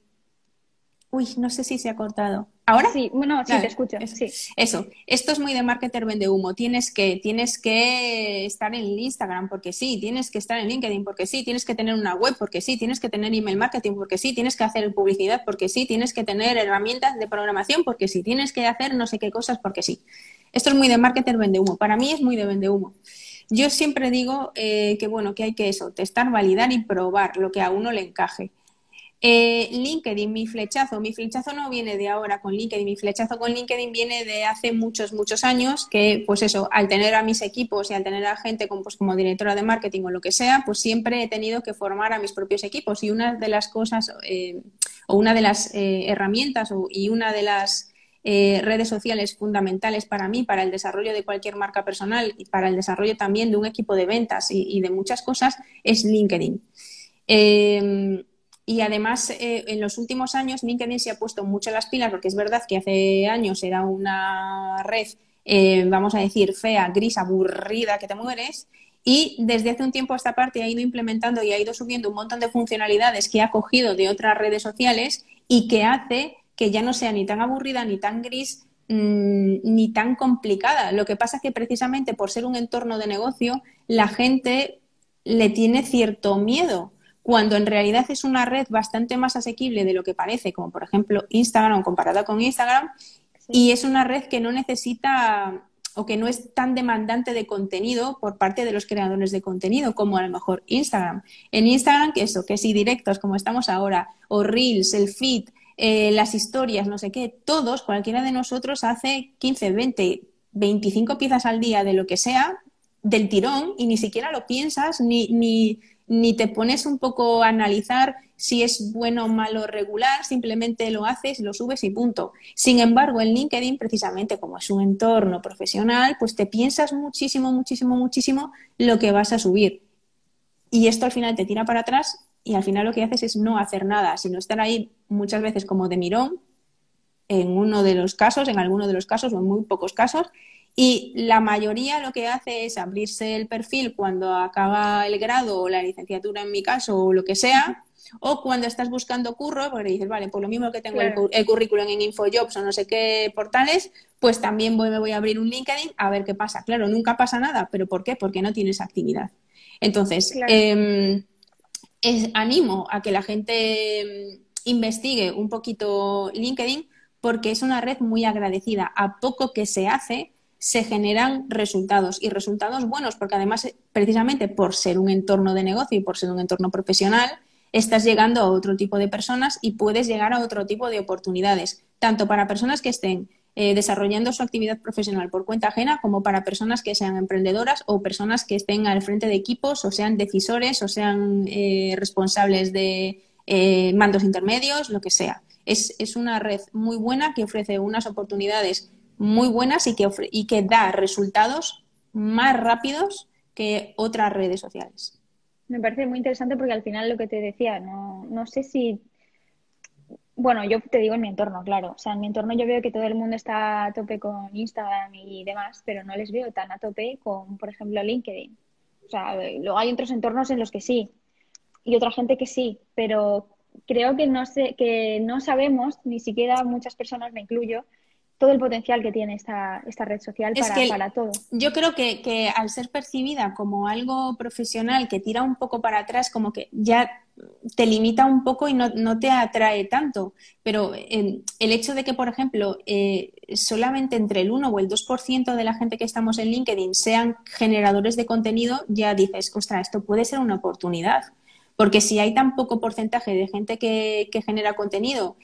uy, no sé si se ha cortado. ¿Ahora? Sí, bueno, sí, te escucho. Eso, eso, esto es muy de marketer vende humo. Tienes que, tienes que estar en Instagram porque sí, tienes que estar en LinkedIn porque sí, tienes que tener una web porque sí, tienes que tener email marketing porque sí, tienes que hacer publicidad porque sí, tienes que tener herramientas de programación porque sí, tienes que hacer no sé qué cosas porque sí. Esto es muy de marketer vende humo. Para mí es muy de vende humo. Yo siempre digo eh, que bueno, que hay que eso, testar, validar y probar lo que a uno le encaje. Eh, LinkedIn, mi flechazo. Mi flechazo no viene de ahora con LinkedIn. Mi flechazo con LinkedIn viene de hace muchos, muchos años que, pues eso, al tener a mis equipos y al tener a gente como, pues, como directora de marketing o lo que sea, pues siempre he tenido que formar a mis propios equipos. Y una de las cosas, eh, o una de las eh, herramientas y una de las redes sociales fundamentales para mí, para el desarrollo de cualquier marca personal y para el desarrollo también de un equipo de ventas y, de muchas cosas, es LinkedIn. Y además, eh, en los últimos años, LinkedIn se ha puesto mucho las pilas, porque es verdad que hace años era una red, eh, vamos a decir, fea, gris, aburrida, que te mueres. Y desde hace un tiempo esta parte ha ido implementando y ha ido subiendo un montón de funcionalidades que ha cogido de otras redes sociales y que hace que ya no sea ni tan aburrida, ni tan gris, mm, ni tan complicada. Lo que pasa es que precisamente por ser un entorno de negocio, la gente le tiene cierto miedo cuando en realidad es una red bastante más asequible de lo que parece, como por ejemplo Instagram comparada con Instagram, y es una red que no necesita o que no es tan demandante de contenido por parte de los creadores de contenido como a lo mejor Instagram. En Instagram, que eso, que si directos como estamos ahora, o Reels, el feed, eh, las historias, no sé qué, todos, cualquiera de nosotros hace 15, 20, 25 piezas al día de lo que sea, del tirón, y ni siquiera lo piensas, ni, ni, ni te pones un poco a analizar si es bueno, malo, regular, simplemente lo haces, lo subes y punto. Sin embargo, en LinkedIn, precisamente como es un entorno profesional, pues te piensas muchísimo, muchísimo, muchísimo lo que vas a subir. Y esto al final te tira para atrás y al final lo que haces es no hacer nada, sino estar ahí muchas veces como de mirón, en uno de los casos, en alguno de los casos o en muy pocos casos, y la mayoría lo que hace es abrirse el perfil cuando acaba el grado o la licenciatura en mi caso o lo que sea, o cuando estás buscando curro, porque dices, vale, por lo mismo que tengo el, currículum en InfoJobs o no sé qué portales, pues también voy, me voy a abrir un LinkedIn a ver qué pasa. Claro, nunca pasa nada, pero ¿por qué? Porque no tienes actividad. Entonces, em, animo a que la gente em, investigue un poquito LinkedIn porque es una red muy agradecida. A poco que se hace, se generan resultados y resultados buenos, porque además, precisamente por ser un entorno de negocio y por ser un entorno profesional, estás llegando a otro tipo de personas y puedes llegar a otro tipo de oportunidades, tanto para personas que estén eh, desarrollando su actividad profesional por cuenta ajena, como para personas que sean emprendedoras o personas que estén al frente de equipos o sean decisores o sean eh, responsables de eh, mandos intermedios, lo que sea. Es, es una red muy buena que ofrece unas oportunidades muy buenas y que, y que da resultados más rápidos que otras redes sociales. Me parece muy interesante porque al final lo que te decía, no, no sé si bueno, yo te digo en mi entorno, claro. O sea, en mi entorno yo veo que todo el mundo está a tope con Instagram y demás, pero no les veo tan a tope con, por ejemplo, LinkedIn. O sea, luego hay otros entornos en los que sí y otra gente que sí, pero creo que no sé, que no sabemos, ni siquiera muchas personas, me incluyo, todo el potencial que tiene esta, esta red social para, para todo. Yo creo que, que, al ser percibida como algo profesional que tira un poco para atrás, como que ya te limita un poco y no, no te atrae tanto. Pero eh, el hecho de que, por ejemplo, eh, solamente entre el 1 o el 2% de la gente que estamos en LinkedIn sean generadores de contenido, ya dices, ostras, esto puede ser una oportunidad. Porque si hay tan poco porcentaje de gente que, que genera contenido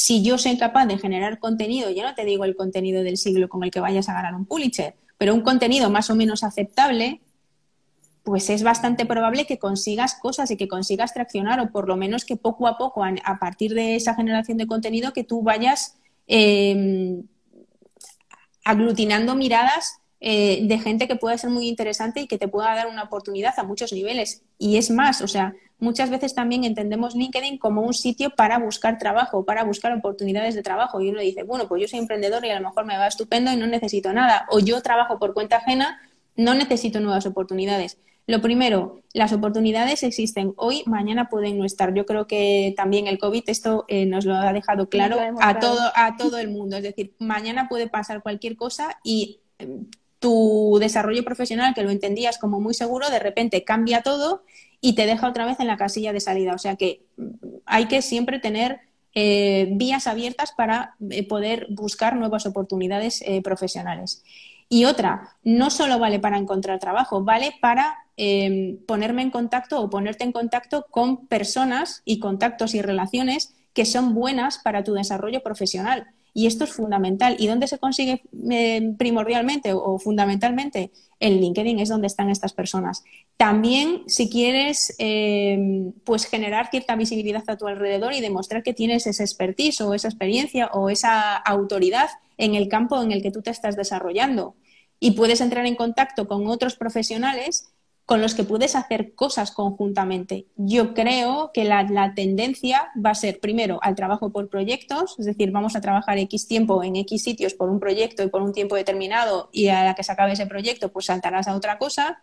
si yo soy capaz de generar contenido, ya no te digo el contenido del siglo con el que vayas a ganar un Pulitzer, pero un contenido más o menos aceptable, pues es bastante probable que consigas cosas y que consigas traccionar o por lo menos que poco a poco, a partir de esa generación de contenido, que tú vayas em, aglutinando miradas eh, de gente que pueda ser muy interesante y que te pueda dar una oportunidad a muchos niveles. Y es más, o sea, muchas veces también entendemos LinkedIn como un sitio para buscar trabajo, para buscar oportunidades de trabajo. Y uno dice, bueno, pues yo soy emprendedor y a lo mejor me va estupendo y no necesito nada. O yo trabajo por cuenta ajena, no necesito nuevas oportunidades. Lo primero, las oportunidades existen hoy, mañana pueden no estar. Yo creo que también el COVID esto eh, nos lo ha dejado claro a todo, a todo el mundo. Es decir, mañana puede pasar cualquier cosa y em, tu desarrollo profesional, que lo entendías como muy seguro, de repente cambia todo y te deja otra vez en la casilla de salida. O sea que mm, hay que siempre tener eh, vías abiertas para eh, poder buscar nuevas oportunidades profesionales. Y otra, no solo vale para encontrar trabajo, vale para em, ponerme en contacto o ponerte en contacto con personas y contactos y relaciones que son buenas para tu desarrollo profesional. Y esto es fundamental. ¿Y dónde se consigue em, primordialmente o, fundamentalmente? En LinkedIn es donde están estas personas. También, si quieres, em, pues generar cierta visibilidad a tu alrededor y demostrar que tienes esa expertise o esa experiencia o esa autoridad en el campo en el que tú te estás desarrollando. Y puedes entrar en contacto con otros profesionales con los que puedes hacer cosas conjuntamente. Yo creo que la, tendencia va a ser primero al trabajo por proyectos, es decir, vamos a trabajar X tiempo en X sitios por un proyecto y por un tiempo determinado y a la que se acabe ese proyecto pues saltarás a otra cosa.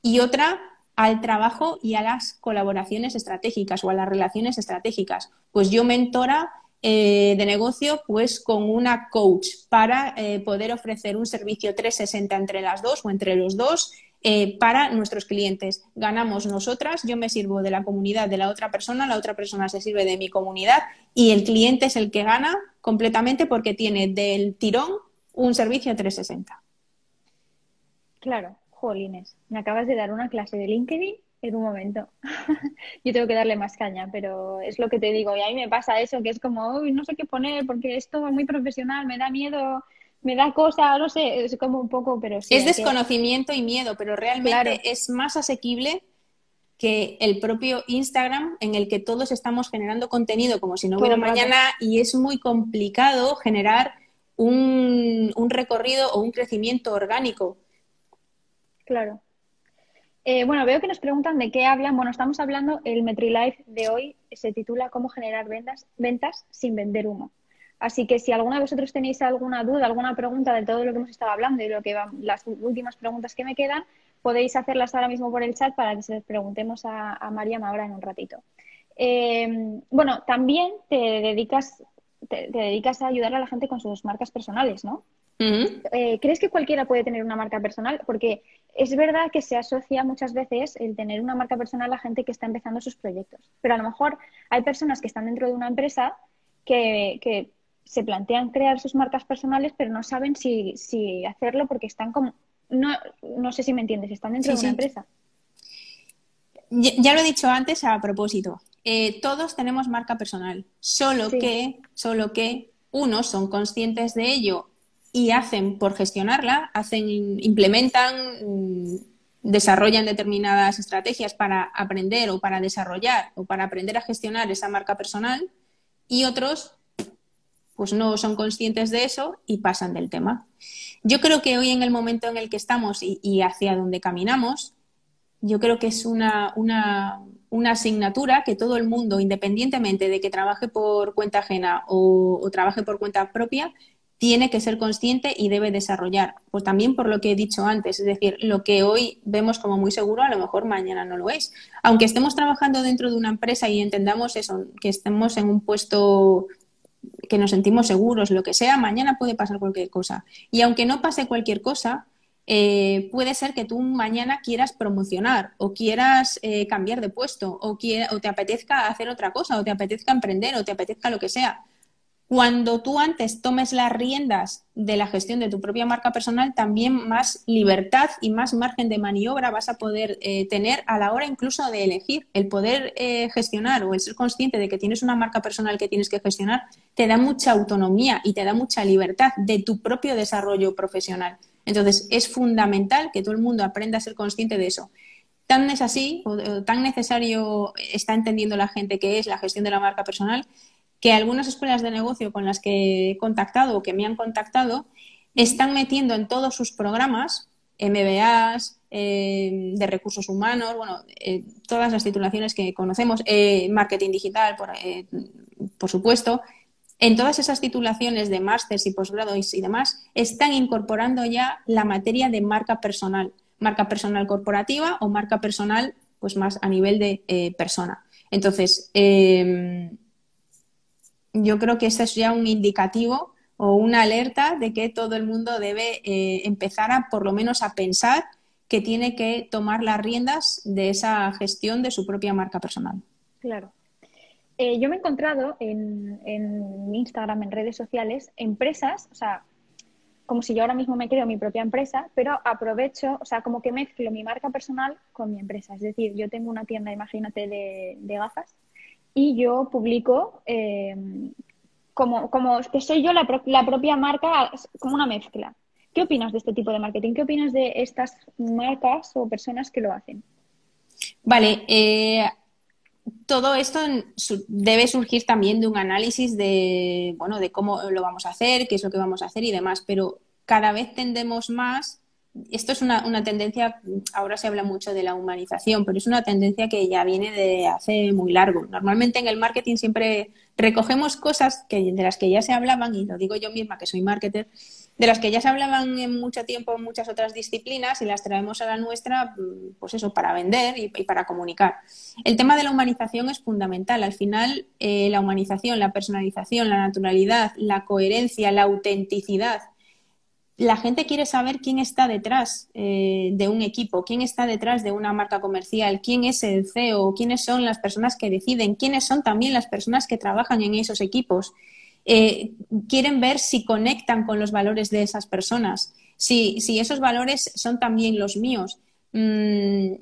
Y otra al trabajo y a las colaboraciones estratégicas o a las relaciones estratégicas. Pues yo mentora eh, de negocio pues con una coach para eh, poder ofrecer un servicio 360 entre las dos o entre los dos eh, para nuestros clientes. Ganamos nosotras, yo me sirvo de la comunidad de la otra persona, la otra persona se sirve de mi comunidad y el cliente es el que gana completamente porque tiene del tirón un servicio 360. Claro, jolines, me acabas de dar una clase de LinkedIn en un momento. Yo tengo que darle más caña, pero es lo que te digo. Y a mí me pasa eso, que es como, uy, no sé qué poner porque esto es muy profesional, me da miedo, me da cosa, no sé, es como un poco, pero sí. Es desconocimiento y miedo, pero realmente es más asequible que el propio Instagram en el que todos estamos generando contenido como si no hubiera mañana y es muy complicado generar un, un recorrido o un crecimiento orgánico. Claro. Eh, bueno, veo que nos preguntan de qué hablan. Bueno, estamos hablando, el MetriLife de hoy se titula Cómo generar ventas, ventas sin vender humo. Así que si alguna de vosotros tenéis alguna duda, alguna pregunta de todo lo que hemos estado hablando y lo que las últimas preguntas que me quedan, podéis hacerlas ahora mismo por el chat para que se les preguntemos a, a Mariam ahora en un ratito. Eh, bueno, también te dedicas, te dedicas a ayudar a la gente con sus marcas personales, ¿no? Eh, ¿Crees que cualquiera puede tener una marca personal? Porque es verdad que se asocia muchas veces el tener una marca personal a gente que está empezando sus proyectos. Pero a lo mejor hay personas que están dentro de una empresa que, se plantean crear sus marcas personales, pero no saben si, hacerlo porque están como. No, no sé si me entiendes, están dentro de una empresa. Ya, lo he dicho antes a propósito. Eh, todos tenemos marca personal, solo que, solo que unos son conscientes de ello y hacen por gestionarla, hacen, implementan, mm, desarrollan determinadas estrategias para aprender o para desarrollar o para aprender a gestionar esa marca personal y otros pues no son conscientes de eso y pasan del tema. Yo creo que hoy en el momento en el que estamos y, hacia donde caminamos, yo creo que es una, una, asignatura que todo el mundo, independientemente de que trabaje por cuenta ajena o, o trabaje por cuenta propia, tiene que ser consciente y debe desarrollar. Pues también por lo que he dicho antes, es decir, lo que hoy vemos como muy seguro, a lo mejor mañana no lo es. Aunque estemos trabajando dentro de una empresa y entendamos eso, que estemos en un puesto que nos sentimos seguros, lo que sea, mañana puede pasar cualquier cosa. Y aunque no pase cualquier cosa, eh, puede ser que tú mañana quieras promocionar o quieras eh, cambiar de puesto o, o te apetezca hacer otra cosa o te apetezca emprender o te apetezca lo que sea cuando tú antes tomes las riendas de la gestión de tu propia marca personal, también más libertad y más margen de maniobra vas a poder eh, tener a la hora incluso de elegir. El poder eh, gestionar o el ser consciente de que tienes una marca personal que tienes que gestionar te da mucha autonomía y te da mucha libertad de tu propio desarrollo profesional. Entonces, es fundamental que todo el mundo aprenda a ser consciente de eso. Tan es así, o tan necesario está entendiendo la gente que es la gestión de la marca personal, que algunas escuelas de negocio con las que he contactado o que me han contactado están metiendo en todos sus programas MBAs, eh, de recursos humanos, bueno, eh, todas las titulaciones que conocemos, eh, marketing digital, por, por, supuesto, en todas esas titulaciones de másters y posgrados y demás, están incorporando ya la materia de marca personal, marca personal corporativa o marca personal, pues más a nivel de persona. Entonces, yo creo que ese es ya un indicativo o una alerta de que todo el mundo debe empezar a, por lo menos, a pensar que tiene que tomar las riendas de esa gestión de su propia marca personal. Claro. Eh, yo me he encontrado en, Instagram, en redes sociales, empresas, o sea, como si yo ahora mismo me creo mi propia empresa, pero aprovecho, o sea, como que mezclo mi marca personal con mi empresa. Es decir, yo tengo una tienda, imagínate, de, gafas y yo publico eh, como, como que soy yo la, la propia marca, como una mezcla. ¿Qué opinas de este tipo de marketing? ¿Qué opinas de estas marcas o personas que lo hacen? Vale, eh, todo esto debe surgir también de un análisis de, bueno, de cómo lo vamos a hacer, qué es lo que vamos a hacer y demás, pero cada vez tendemos más esto es una, una, tendencia, ahora se habla mucho de la humanización, pero es una tendencia que ya viene de hace muy largo. Normalmente en el marketing siempre recogemos cosas que, de las que ya se hablaban, y lo digo yo misma que soy marketer, de las que ya se hablaban en mucho tiempo en muchas otras disciplinas y las traemos a la nuestra, pues eso, para vender y, para comunicar. El tema de la humanización es fundamental. Al final, eh, la humanización, la personalización, la naturalidad, la coherencia, la autenticidad. La gente quiere saber quién está detrás eh, de un equipo, quién está detrás de una marca comercial, quién es el CEO, quiénes son las personas que deciden, quiénes son también las personas que trabajan en esos equipos. Eh, quieren ver si conectan con los valores de esas personas, si, esos valores son también los míos. Mm,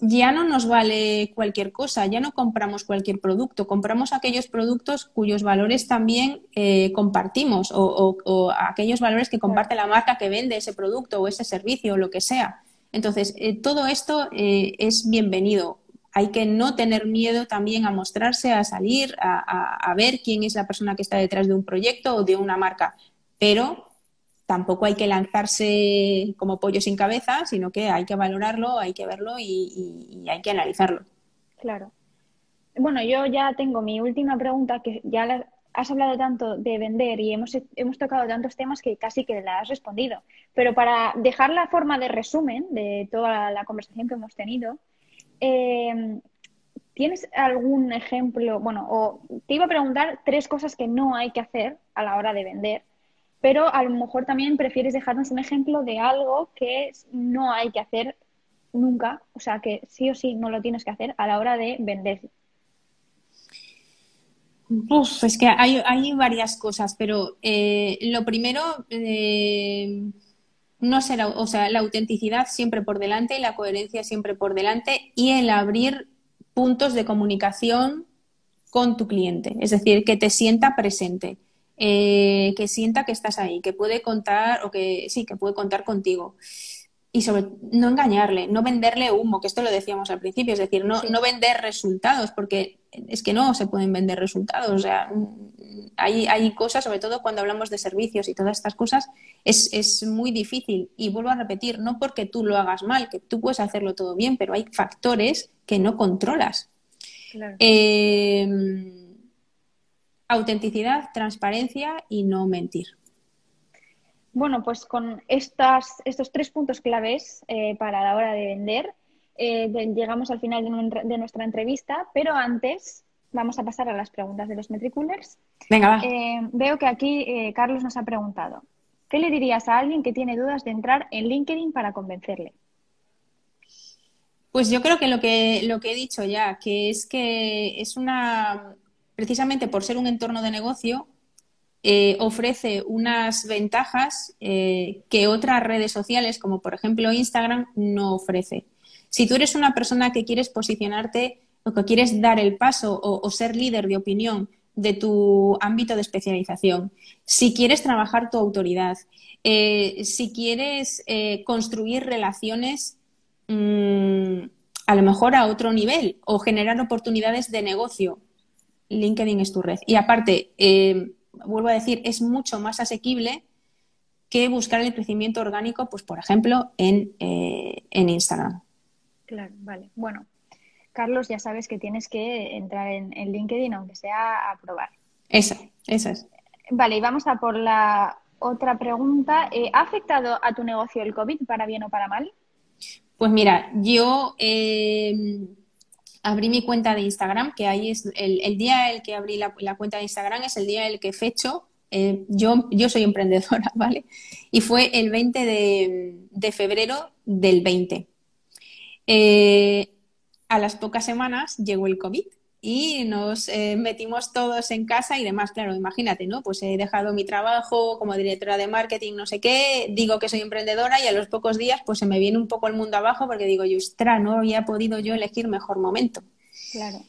ya no nos vale cualquier cosa, ya no compramos cualquier producto, compramos aquellos productos cuyos valores también eh, compartimos o, aquellos valores que comparte la marca que vende ese producto o ese servicio o lo que sea. Entonces, eh, todo esto es bienvenido hay que no tener miedo también a mostrarse, a salir, a, ver quién es la persona que está detrás de un proyecto o de una marca. Pero tampoco hay que lanzarse como pollo sin cabeza, sino que hay que valorarlo, hay que verlo y, hay que analizarlo. Claro. Bueno, yo ya tengo mi última pregunta, que ya has hablado tanto de vender y hemos, hemos tocado tantos temas que casi que la has respondido. Pero para dejar la forma de resumen de toda la conversación que hemos tenido, eh, ¿tienes algún ejemplo? Bueno, o te iba a preguntar tres cosas que no hay que hacer a la hora de vender, pero a lo mejor también prefieres dejarnos un ejemplo de algo que no hay que hacer nunca, o sea, que sí o sí no lo tienes que hacer a la hora de vender. Uf, es que hay, varias cosas, pero eh, lo primero, eh, no será, o sea, la autenticidad siempre por delante, la coherencia siempre por delante y el abrir puntos de comunicación con tu cliente, es decir, que te sienta presente, eh, que sienta que estás ahí, que puede contar o que sí, que puede contar contigo. Y sobre no engañarle, no venderle humo, que esto lo decíamos al principio, es decir, no, no vender resultados, porque es que no se pueden vender resultados. O sea, hay, hay cosas, sobre todo cuando hablamos de servicios y todas estas cosas, es, es, muy difícil. Y vuelvo a repetir, no porque tú lo hagas mal, que tú puedes hacerlo todo bien, pero hay factores que no controlas. Em, autenticidad, transparencia y no mentir. Bueno, pues con estas, estos tres puntos claves eh, para la hora de vender, eh, llegamos al final de, nuestra entrevista, pero antes vamos a pasar a las preguntas de los metriculers. Venga, va. Eh, veo que aquí Carlos nos ha preguntado, ¿qué le dirías a alguien que tiene dudas de entrar en LinkedIn para convencerle? Pues yo creo que lo que, lo que he dicho ya, que es que es una, precisamente por ser un entorno de negocio, ofrece unas ventajas que otras redes sociales, como por ejemplo Instagram, no ofrece. Si tú eres una persona que quieres posicionarte o que quieres dar el paso o, ser líder de opinión de tu ámbito de especialización, si quieres trabajar tu autoridad, eh, si quieres eh, construir relaciones mm, a lo mejor a otro nivel o generar oportunidades de negocio, LinkedIn es tu red. Y aparte, eh, vuelvo a decir, es mucho más asequible que buscar el crecimiento orgánico, pues por ejemplo, en, eh, en Instagram. Claro, vale. Bueno, Carlos, ya sabes que tienes que entrar en, LinkedIn, aunque sea a probar. Esa, esa es. Vale, y vamos a por la otra pregunta. Eh, ¿Ha afectado a tu negocio el COVID para bien o para mal? Pues mira, yo eh, abrí mi cuenta de Instagram, que ahí es el, día el que abrí la, cuenta de Instagram, es el día el que fecho. Eh, yo, yo soy emprendedora, ¿vale? Y fue el 20 de, febrero del 20. a las pocas semanas llegó el COVID y nos eh, metimos todos en casa y demás. Claro, imagínate, ¿no? Pues he dejado mi trabajo como directora de marketing, no sé qué, digo que soy emprendedora y a los pocos días pues se me viene un poco el mundo abajo porque digo, yo, ostras, no había podido yo elegir mejor momento. Claro.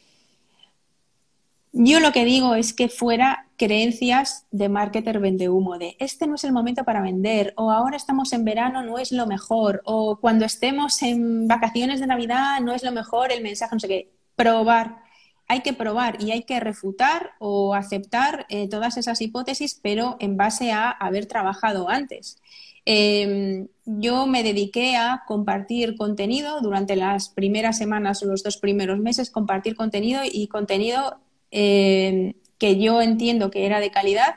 Yo lo que digo es que fuera creencias de marketer vende humo, de este no es el momento para vender, o ahora estamos en verano, no es lo mejor, o cuando estemos en vacaciones de Navidad, no es lo mejor el mensaje, no sé qué. Probar hay que probar y hay que refutar o aceptar eh, todas esas hipótesis, pero en base a haber trabajado antes. Em, yo me dediqué a compartir contenido durante las primeras semanas o los dos primeros meses, compartir contenido y contenido em, que yo entiendo que era de calidad,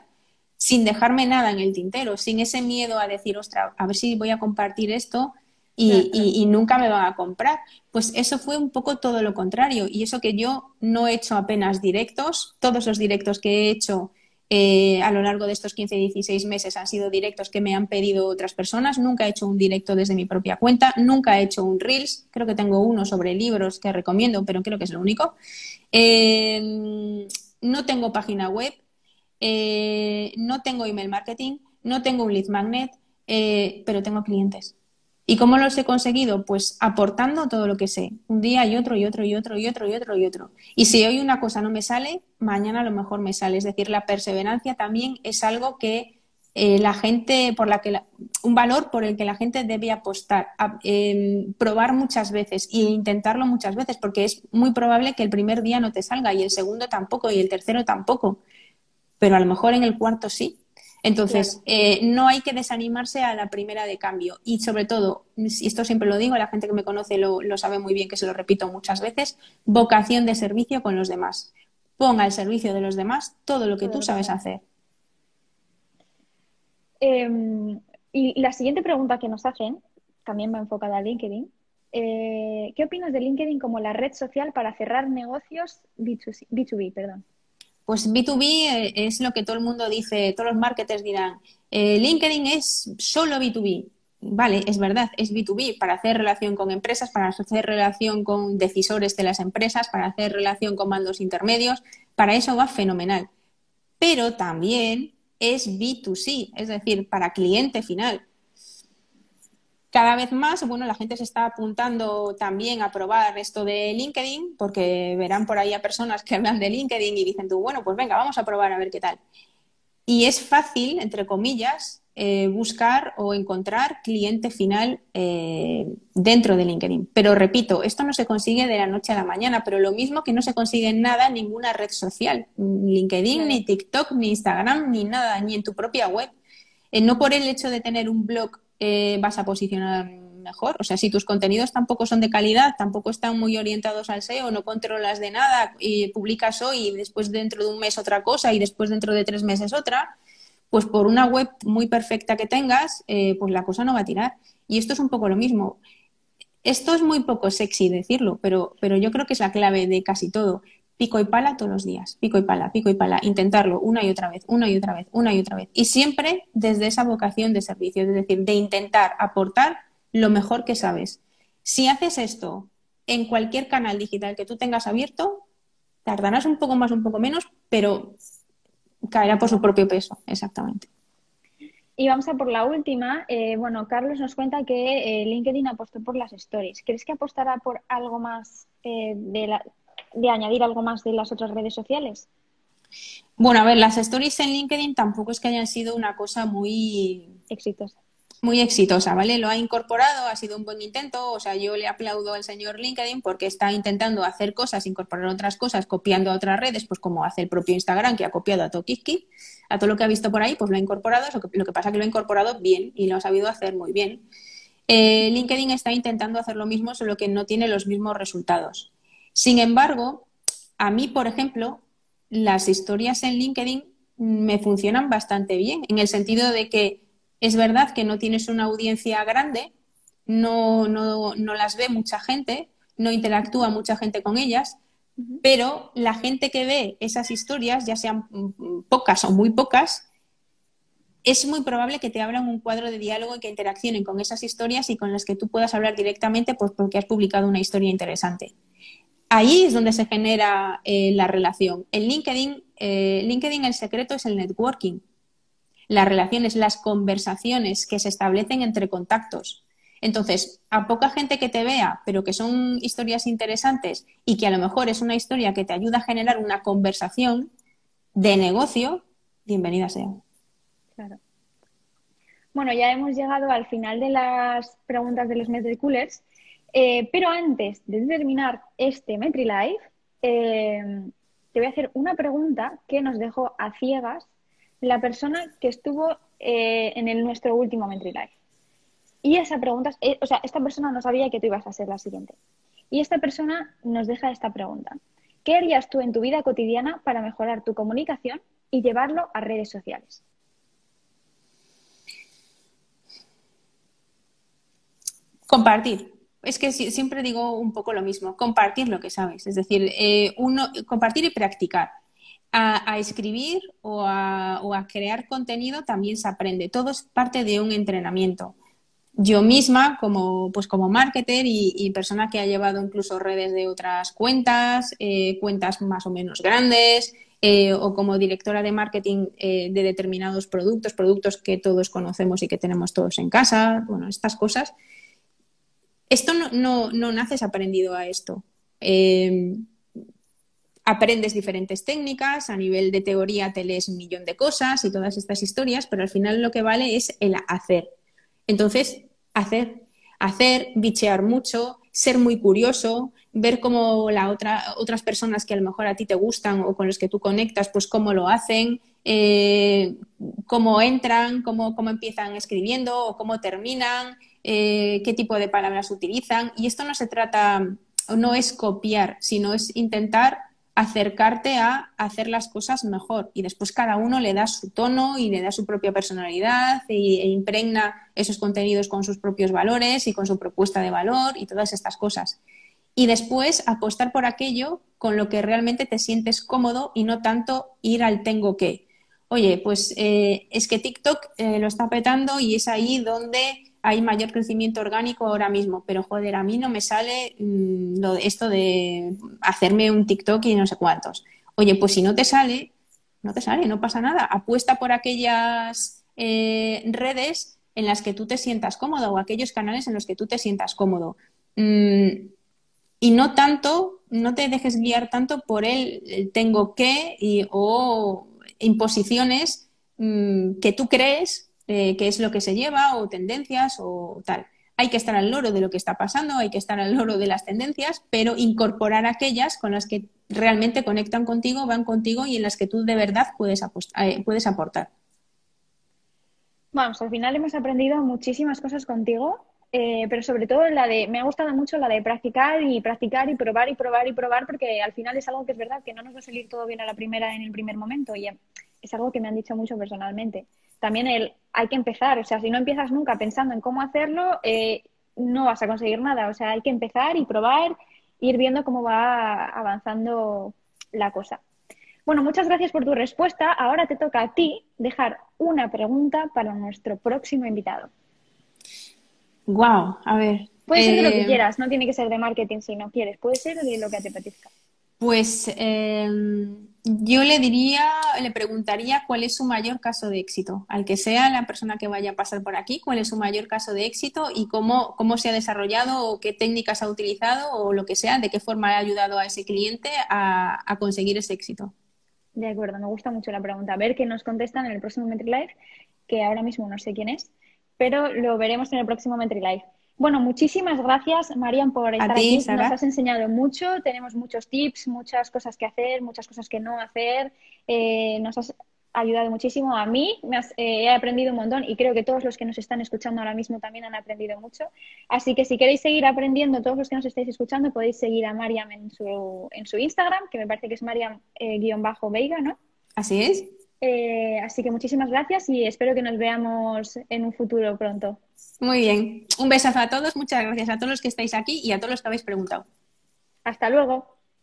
sin dejarme nada en el tintero, sin ese miedo a decir, ostras, a ver si voy a compartir esto y, nunca me van a comprar. Pues eso fue un poco todo lo contrario. Y eso que yo no he hecho apenas directos, todos los directos que he hecho eh, a lo largo de estos 15, 16 meses han sido directos que me han pedido otras personas. Nunca he hecho un directo desde mi propia cuenta, nunca he hecho un Reels. Creo que tengo uno sobre libros que recomiendo, pero creo que es lo único. Eh, no tengo página web, eh, no tengo email marketing, no tengo un lead magnet, pero tengo clientes. ¿Y cómo los he conseguido? Pues aportando todo lo que sé, un día y otro y otro y otro y otro y otro y otro. Y si hoy una cosa no me sale, mañana a lo mejor me sale. Es decir, la perseverancia también es algo que eh, la gente, por la que un valor por el que la gente debe apostar, em, probar muchas veces e intentarlo muchas veces, porque es muy probable que el primer día no te salga y el segundo tampoco y el tercero tampoco, pero a lo mejor en el cuarto sí. Entonces, eh, no hay que desanimarse a la primera de cambio. Y sobre todo, y esto siempre lo digo, la gente que me conoce lo, sabe muy bien, que se lo repito muchas veces, vocación de servicio con los demás. Ponga al servicio de los demás todo lo que tú sabes hacer. Em, y la siguiente pregunta que nos hacen, también va enfocada a LinkedIn. Eh, ¿Qué opinas de LinkedIn como la red social para cerrar negocios B2B? Perdón. Pues B2B eh, es lo que todo el mundo dice, todos los marketers dirán, eh, LinkedIn es solo B2B. Vale, es verdad, es B2B para hacer relación con empresas, para hacer relación con decisores de las empresas, para hacer relación con mandos intermedios, para eso va fenomenal. Pero también es B2C, es decir, para cliente final. Cada vez más, bueno, la gente se está apuntando también a probar esto de LinkedIn, porque verán por ahí a personas que hablan de LinkedIn y dicen tú, bueno, pues venga, vamos a probar a ver qué tal. Y es fácil, entre comillas, eh, buscar o encontrar cliente final eh, dentro de LinkedIn. Pero repito, esto no se consigue de la noche a la mañana, pero lo mismo que no se consigue en nada en ninguna red social, ni LinkedIn, ni TikTok, ni Instagram, ni nada, ni en tu propia web. Eh, no por el hecho de tener un blog eh, vas a posicionar mejor. O sea, si tus contenidos tampoco son de calidad, tampoco están muy orientados al SEO, no controlas de nada y publicas hoy y después dentro de un mes otra cosa y después dentro de tres meses otra, pues por una web muy perfecta que tengas, eh, pues la cosa no va a tirar. Y esto es un poco lo mismo. Esto es muy poco sexy decirlo, pero, pero yo creo que es la clave de casi todo pico y pala todos los días, pico y pala, pico y pala, intentarlo una y otra vez, una y otra vez, una y otra vez. Y siempre desde esa vocación de servicio, es decir, de intentar aportar lo mejor que sabes. Si haces esto en cualquier canal digital que tú tengas abierto, tardarás un poco más, un poco menos, pero caerá por su propio peso, exactamente. Y vamos a por la última. Eh, bueno, Carlos nos cuenta que eh, LinkedIn apostó por las stories. ¿Crees que apostará por algo más eh, de la, de añadir algo más de las otras redes sociales? Bueno, a ver, las stories en LinkedIn tampoco es que hayan sido una cosa muy exitosa. muy exitosa, ¿vale? Lo ha incorporado, ha sido un buen intento, o sea, yo le aplaudo al señor LinkedIn porque está intentando hacer cosas, incorporar otras cosas, copiando a otras redes, pues como hace el propio Instagram, que ha copiado a Tokiki, a todo lo que ha visto por ahí, pues lo ha incorporado, lo que, lo que pasa es que lo ha incorporado bien y lo ha sabido hacer muy bien. Eh, LinkedIn está intentando hacer lo mismo, solo que no tiene los mismos resultados. Sin embargo, a mí, por ejemplo, las historias en LinkedIn me funcionan bastante bien, en el sentido de que es verdad que no tienes una audiencia grande, no, no, no las ve mucha gente, no interactúa mucha gente con ellas, pero la gente que ve esas historias, ya sean pocas o muy pocas, es muy probable que te abran un cuadro de diálogo y que interaccionen con esas historias y con las que tú puedas hablar directamente pues porque has publicado una historia interesante. Ahí es donde se genera eh, la relación. En LinkedIn, eh, LinkedIn el secreto es el networking las relaciones, las conversaciones que se establecen entre contactos. Entonces, a poca gente que te vea, pero que son historias interesantes y que a lo mejor es una historia que te ayuda a generar una conversación de negocio, bienvenida sea. Claro. Bueno, ya hemos llegado al final de las preguntas de los Metricoolers, eh, pero antes de terminar este MetriLife, eh, te voy a hacer una pregunta que nos dejó a ciegas la persona que estuvo eh, en nuestro último Mentry Life. Y esa pregunta, o sea, esta persona no sabía que tú ibas a ser la siguiente. Y esta persona nos deja esta pregunta. ¿Qué harías tú en tu vida cotidiana para mejorar tu comunicación y llevarlo a redes sociales? Compartir. Es que siempre digo un poco lo mismo, compartir lo que sabes. Es decir, eh, uno, compartir y practicar a, escribir o a, crear contenido también se aprende. Todo es parte de un entrenamiento. Yo misma, como, pues como marketer y, persona que ha llevado incluso redes de otras cuentas, eh, cuentas más o menos grandes, eh, o como directora de marketing eh, de determinados productos, productos que todos conocemos y que tenemos todos en casa, bueno, estas cosas. Esto no, no, no naces aprendido a esto aprendes diferentes técnicas, a nivel de teoría te lees un millón de cosas y todas estas historias, pero al final lo que vale es el hacer. Entonces, hacer, hacer, bichear mucho, ser muy curioso, ver cómo la otra, otras personas que a lo mejor a ti te gustan o con los que tú conectas, pues cómo lo hacen, eh, cómo entran, cómo, cómo, empiezan escribiendo o cómo terminan, eh, qué tipo de palabras utilizan. Y esto no se trata, no es copiar, sino es intentar acercarte a hacer las cosas mejor y después cada uno le da su tono y le da su propia personalidad e, impregna esos contenidos con sus propios valores y con su propuesta de valor y todas estas cosas. Y después apostar por aquello con lo que realmente te sientes cómodo y no tanto ir al tengo que. Oye, pues eh, es que TikTok eh, lo está petando y es ahí donde hay mayor crecimiento orgánico ahora mismo, pero joder, a mí no me sale mm, esto de hacerme un TikTok y no sé cuántos. Oye, pues si no te sale, no te sale, no pasa nada. Apuesta por aquellas eh, redes en las que tú te sientas cómodo o aquellos canales en los que tú te sientas cómodo. Mm, y no tanto, no te dejes guiar tanto por el, tengo que o imposiciones mm, que tú crees eh, qué es lo que se lleva o tendencias o tal. Hay que estar al loro de lo que está pasando, hay que estar al loro de las tendencias, pero incorporar aquellas con las que realmente conectan contigo, van contigo y en las que tú de verdad puedes, eh, puedes aportar. Vamos, al final hemos aprendido muchísimas cosas contigo, eh, pero sobre todo la de, me ha gustado mucho la de practicar y practicar y probar y probar y probar, porque al final es algo que es verdad que no nos va a salir todo bien a la primera en el primer momento y es algo que me han dicho mucho personalmente también el, hay que empezar, o sea, si no empiezas nunca pensando en cómo hacerlo, eh, no vas a conseguir nada, o sea, hay que empezar y probar, ir viendo cómo va avanzando la cosa. Bueno, muchas gracias por tu respuesta. Ahora te toca a ti dejar una pregunta para nuestro próximo invitado. Wow, a ver. Puede ser de lo que eh, quieras, no tiene que ser de marketing si no quieres, puede ser de lo que te apetezca. Pues em, yo le diría, le preguntaría cuál es su mayor caso de éxito, al que sea la persona que vaya a pasar por aquí, cuál es su mayor caso de éxito y cómo, cómo se ha desarrollado o qué técnicas ha utilizado o lo que sea, de qué forma ha ayudado a ese cliente a, conseguir ese éxito. De acuerdo, me gusta mucho la pregunta. A ver qué nos contestan en el próximo MetriLife, que ahora mismo no sé quién es, pero lo veremos en el próximo MetriLife. Bueno, muchísimas gracias, Marian, por estar aquí. Nos has enseñado mucho, tenemos muchos tips, muchas cosas que hacer, muchas cosas que no hacer. Eh, nos has ayudado muchísimo a mí, me eh, he aprendido un montón y creo que todos los que nos están escuchando ahora mismo también han aprendido mucho. Así que si queréis seguir aprendiendo, todos los que nos estáis escuchando, podéis seguir a Mariam en su, en su Instagram, que me parece que es Mariam-Veiga, ¿no? Así es. Eh, así que muchísimas gracias y espero que nos veamos en un futuro pronto. Muy bien. Un besazo a todos. Muchas gracias a todos los que estáis aquí y a todos los que habéis preguntado. Hasta luego.